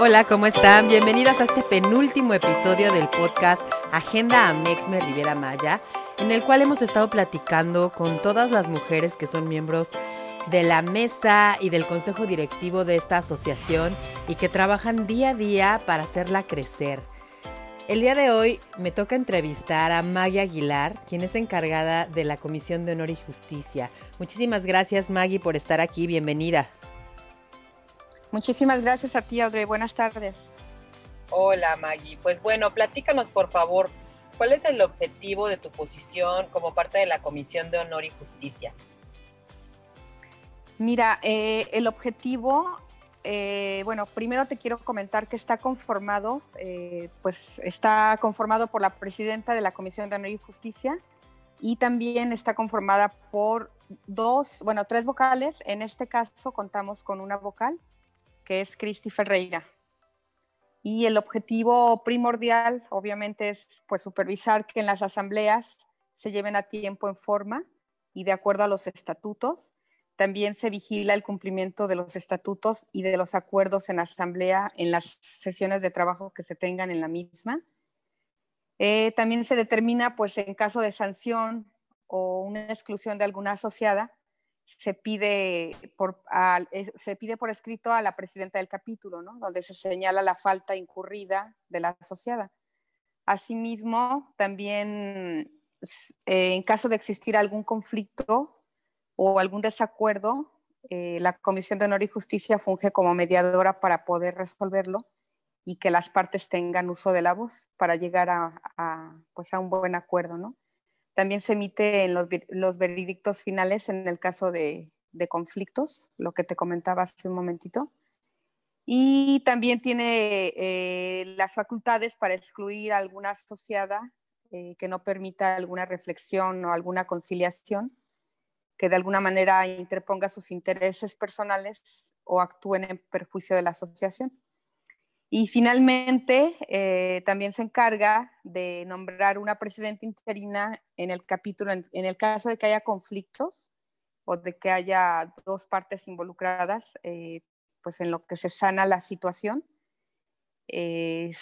Hola, ¿cómo están? Bienvenidas a este penúltimo episodio del podcast Agenda Amexme Rivera Maya, en el cual hemos estado platicando con todas las mujeres que son miembros de la mesa y del consejo directivo de esta asociación y que trabajan día a día para hacerla crecer. El día de hoy me toca entrevistar a Maggie Aguilar, quien es encargada de la Comisión de Honor y Justicia. Muchísimas gracias Maggie por estar aquí, bienvenida. Muchísimas gracias a ti, Audrey. Buenas tardes. Hola, Maggie. Pues bueno, platícanos, por favor, ¿cuál es el objetivo de tu posición como parte de la Comisión de Honor y Justicia? Mira, eh, el objetivo, eh, bueno, primero te quiero comentar que está conformado, eh, pues está conformado por la presidenta de la Comisión de Honor y Justicia y también está conformada por dos, bueno, tres vocales. En este caso contamos con una vocal que es Cristi Ferreira. Y el objetivo primordial, obviamente, es pues, supervisar que en las asambleas se lleven a tiempo en forma y de acuerdo a los estatutos. También se vigila el cumplimiento de los estatutos y de los acuerdos en asamblea en las sesiones de trabajo que se tengan en la misma. Eh, también se determina, pues, en caso de sanción o una exclusión de alguna asociada, se pide por, se pide por escrito a la presidenta del capítulo, ¿no? donde se señala la falta incurrida de la asociada. Asimismo, también eh, en caso de existir algún conflicto o algún desacuerdo, eh, la Comisión de Honor y Justicia funge como mediadora para poder resolverlo y que las partes tengan uso de la voz para llegar a, a, pues a un buen acuerdo, ¿no? También se emite en los, veredictos finales en el caso de, conflictos, lo que te comentaba hace un momentito. Y también tiene eh, las facultades para excluir a alguna asociada eh, que no permita alguna reflexión o alguna conciliación, que de alguna manera interponga sus intereses personales o actúen en perjuicio de la asociación. Y finalmente, eh, también se encarga de nombrar una presidenta interina en el capítulo, en, el caso de que haya conflictos o de que haya dos partes involucradas, eh, pues en lo que se sana la situación, eh,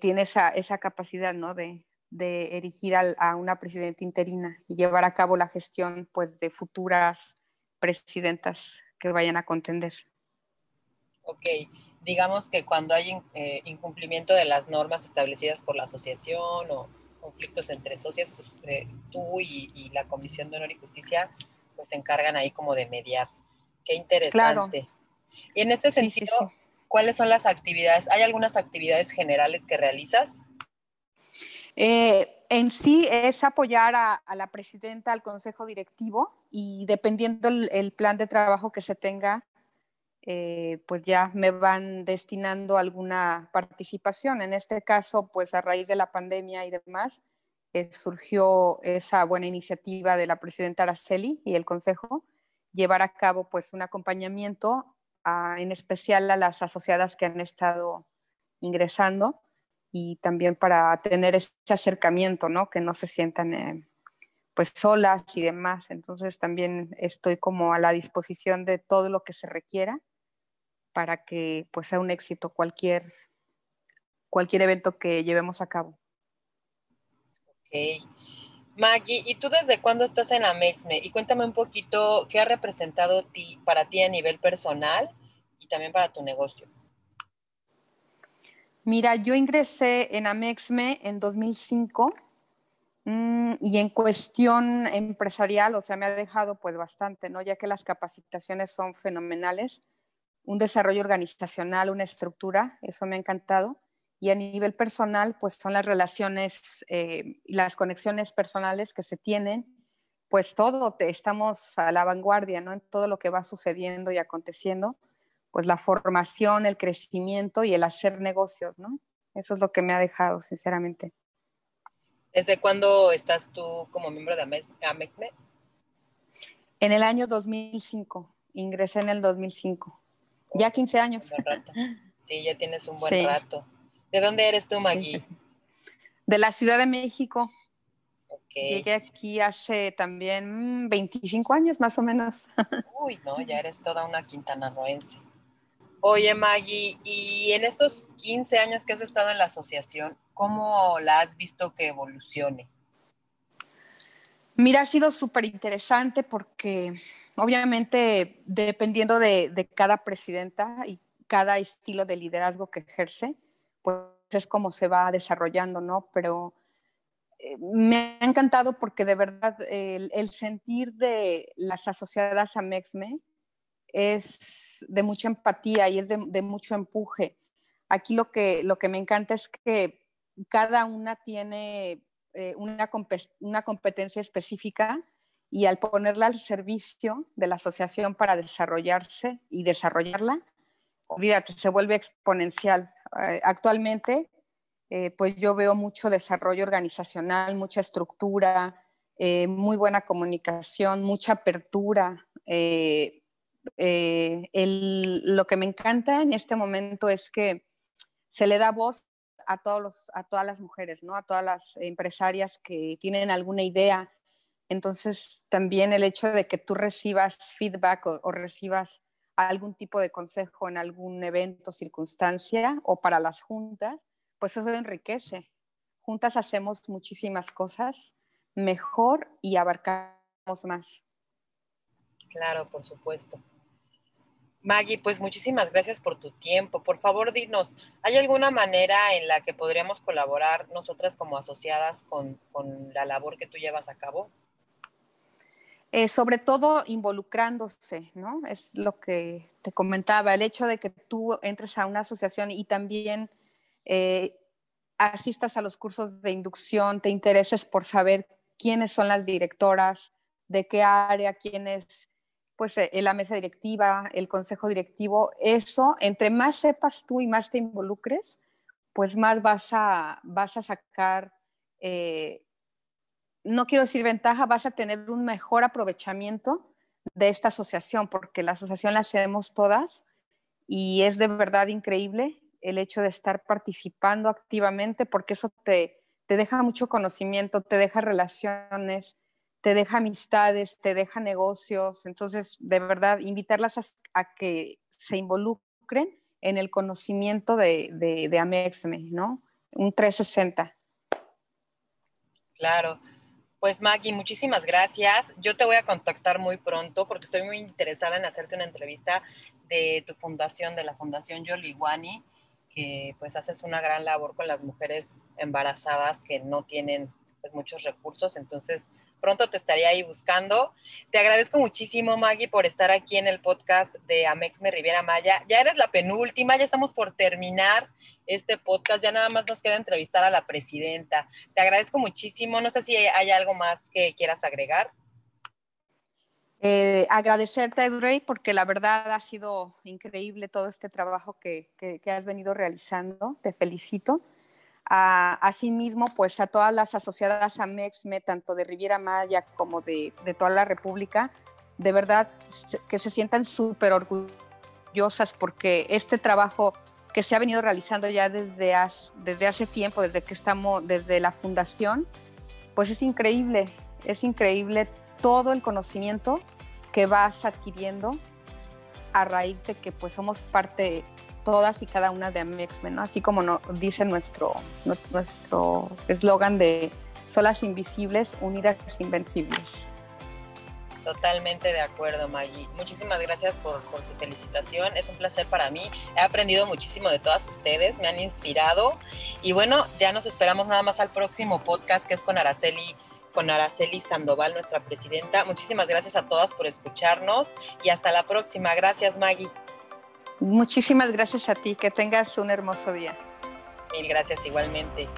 tiene esa, capacidad ¿no? de, de erigir a, una presidenta interina y llevar a cabo la gestión pues, de futuras presidentas que vayan a contender. Ok, digamos que cuando hay eh, incumplimiento de las normas establecidas por la asociación o conflictos entre socias, pues eh, tú y, la Comisión de Honor y Justicia pues se encargan ahí como de mediar. Qué interesante. Y en este sentido, ¿cuáles son las actividades? ¿Hay algunas actividades generales que realizas? Eh, en sí es apoyar a, la presidenta, al consejo directivo y dependiendo el, plan de trabajo que se tenga, eh, pues ya me van destinando alguna participación. En este caso, pues a raíz de la pandemia y demás, eh, surgió esa buena iniciativa de la presidenta Araceli y el Consejo, llevar a cabo pues un acompañamiento en especial a las asociadas que han estado ingresando y también para tener ese acercamiento, ¿no? Que no se sientan eh, pues solas y demás. Entonces también estoy como a la disposición de todo lo que se requiera para que pues sea un éxito cualquier, cualquier evento que llevemos a cabo. Ok. Maggie, ¿y tú desde cuándo estás en Amexme? Y cuéntame un poquito qué ha representado ti, para ti a nivel personal y también para tu negocio. Mira, yo ingresé en Amexme en 2005 mm, y en cuestión empresarial, o sea, me ha dejado pues bastante, ¿no? Ya que las capacitaciones son fenomenales un desarrollo organizacional, una estructura, eso me ha encantado. Y a nivel personal, pues son las relaciones eh, las conexiones personales que se tienen, pues todo, estamos a la vanguardia, ¿no? En todo lo que va sucediendo y aconteciendo, pues la formación, el crecimiento y el hacer negocios, ¿no? Eso es lo que me ha dejado, sinceramente. ¿Desde cuándo estás tú como miembro de Amexme? En el año 2005, ingresé en el 2005. Ya 15 años. Sí, ya tienes un buen rato. ¿De dónde eres tú, Maggie? de la Ciudad de México. Llegué aquí hace también 25 mm, años más o menos. Uy, no, ya eres toda una quintanarroense. Oye, Maggie, y en estos 15 años que has estado en la asociación, ¿cómo la has visto que evolucione? Mira, ha sido súper interesante porque obviamente dependiendo de, de, cada presidenta y cada estilo de liderazgo que ejerce, pues es como se va desarrollando, ¿no? Pero eh, me ha encantado porque de verdad el, sentir de las asociadas a MEXME es de mucha empatía y es de, mucho empuje. Aquí lo que, lo que me encanta es que cada una tiene eh, una, una competencia específica y al ponerla al servicio de la asociación para desarrollarse y desarrollarla, olvídate, se vuelve exponencial. Eh, actualmente eh, pues yo veo mucho desarrollo organizacional, mucha estructura, muy buena comunicación, mucha apertura. Lo que me encanta en este momento es que se le da voz a, todas las mujeres, ¿no? a todas las empresarias que tienen alguna idea. Entonces, también el hecho de que tú recibas feedback o recibas algún tipo de consejo en algún evento, circunstancia o para las juntas, pues eso enriquece. Juntas hacemos muchísimas cosas mejor y abarcamos más. Claro, por supuesto. Maggie, pues muchísimas gracias por tu tiempo. Por favor, dinos, ¿hay alguna manera en la que podríamos colaborar nosotras como asociadas con, la labor que tú llevas a cabo? Eh, sobre todo involucrándose, ¿no? Es lo que te comentaba, el hecho de que tú entres a una asociación y también eh, asistas a los cursos de inducción, te intereses por saber quiénes son las directoras, de qué área, quién es pues, eh, la mesa directiva, el consejo directivo, eso, entre más sepas tú y más te involucres, pues más vas a, vas a sacar, eh, no quiero decir ventaja, vas a tener un mejor aprovechamiento de esta asociación, porque la asociación la hacemos todas y es de verdad increíble el hecho de estar participando activamente, porque eso te, te deja mucho conocimiento, te deja relaciones, te deja amistades, te deja negocios. Entonces, de verdad, invitarlas a, que se involucren en el conocimiento de, de, Amexme, ¿no? Un 360. Claro. Pues Maggie, muchísimas gracias. Yo te voy a contactar muy pronto porque estoy muy interesada en hacerte una entrevista de tu fundación, de la Fundación Yoliwani que pues haces una gran labor con las mujeres embarazadas que no tienen pues muchos recursos, entonces pronto te estaría ahí buscando. Te agradezco muchísimo, Maggie, por estar aquí en el podcast de Amexme Riviera Maya. Ya eres la penúltima, ya estamos por terminar este podcast, ya nada más nos queda entrevistar a la presidenta. Te agradezco muchísimo, no sé si hay algo más que quieras agregar. Eh, agradecerte, Edrey, porque la verdad ha sido increíble todo este trabajo que, has venido realizando. Te felicito. Asimismo, pues a todas las asociadas a MEXME, tanto de Riviera Maya como de, toda la República, de verdad que se sientan súper orgullosas porque este trabajo que se ha venido realizando ya desde, desde hace tiempo, desde que estamos, desde la fundación, pues es increíble, es increíble todo el conocimiento que vas adquiriendo a raíz de que pues somos parte todas y cada una de Amexmen, ¿no? Así como no, dice nuestro nuestro eslogan de solas invisibles, unidas invencibles. Totalmente de acuerdo, Maggie. Muchísimas gracias por, por, tu felicitación. Es un placer para mí. He aprendido muchísimo de todas ustedes, me han inspirado. Y bueno, ya nos esperamos nada más al próximo podcast que es con Araceli con Araceli Sandoval, nuestra presidenta. Muchísimas gracias a todas por escucharnos y hasta la próxima. Gracias, Maggie. Muchísimas gracias a ti. Que tengas un hermoso día. Mil gracias igualmente.